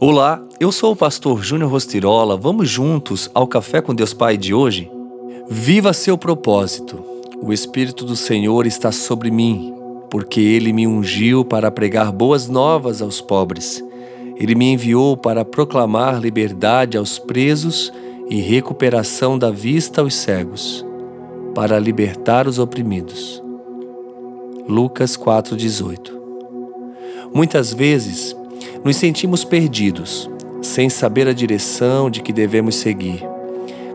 Olá, eu sou o pastor Júnior Rostirola. Vamos juntos ao Café com Deus Pai de hoje? Viva seu propósito. O Espírito do Senhor está sobre mim, porque ele me ungiu para pregar boas novas aos pobres. Ele me enviou para proclamar liberdade aos presos e recuperação da vista aos cegos, para libertar os oprimidos. Lucas 4:18. Muitas vezes nos sentimos perdidos, sem saber a direção de que devemos seguir.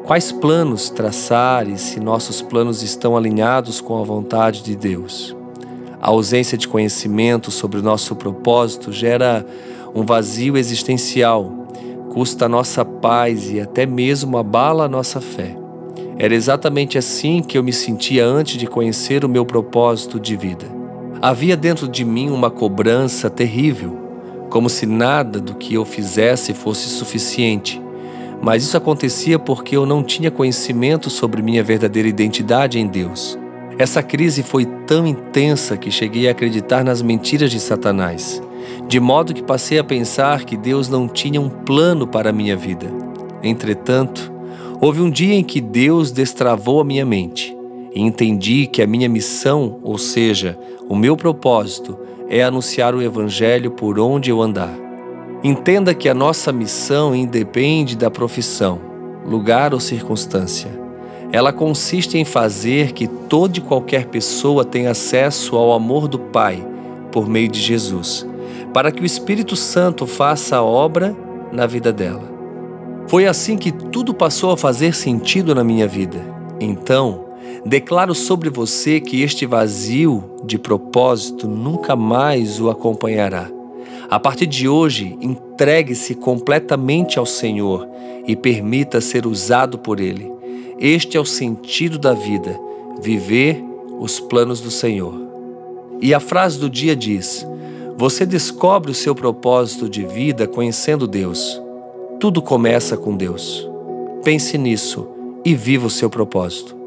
Quais planos traçar e se nossos planos estão alinhados com a vontade de Deus? A ausência de conhecimento sobre o nosso propósito gera um vazio existencial, custa a nossa paz e até mesmo abala a nossa fé. Era exatamente assim que eu me sentia antes de conhecer o meu propósito de vida. Havia dentro de mim uma cobrança terrível como se nada do que eu fizesse fosse suficiente. Mas isso acontecia porque eu não tinha conhecimento sobre minha verdadeira identidade em Deus. Essa crise foi tão intensa que cheguei a acreditar nas mentiras de Satanás, de modo que passei a pensar que Deus não tinha um plano para a minha vida. Entretanto, houve um dia em que Deus destravou a minha mente e entendi que a minha missão, ou seja, o meu propósito, é anunciar o Evangelho por onde eu andar. Entenda que a nossa missão independe da profissão, lugar ou circunstância. Ela consiste em fazer que toda e qualquer pessoa tenha acesso ao amor do Pai por meio de Jesus, para que o Espírito Santo faça a obra na vida dela. Foi assim que tudo passou a fazer sentido na minha vida. Então, Declaro sobre você que este vazio de propósito nunca mais o acompanhará. A partir de hoje, entregue-se completamente ao Senhor e permita ser usado por Ele. Este é o sentido da vida, viver os planos do Senhor. E a frase do dia diz: Você descobre o seu propósito de vida conhecendo Deus. Tudo começa com Deus. Pense nisso e viva o seu propósito.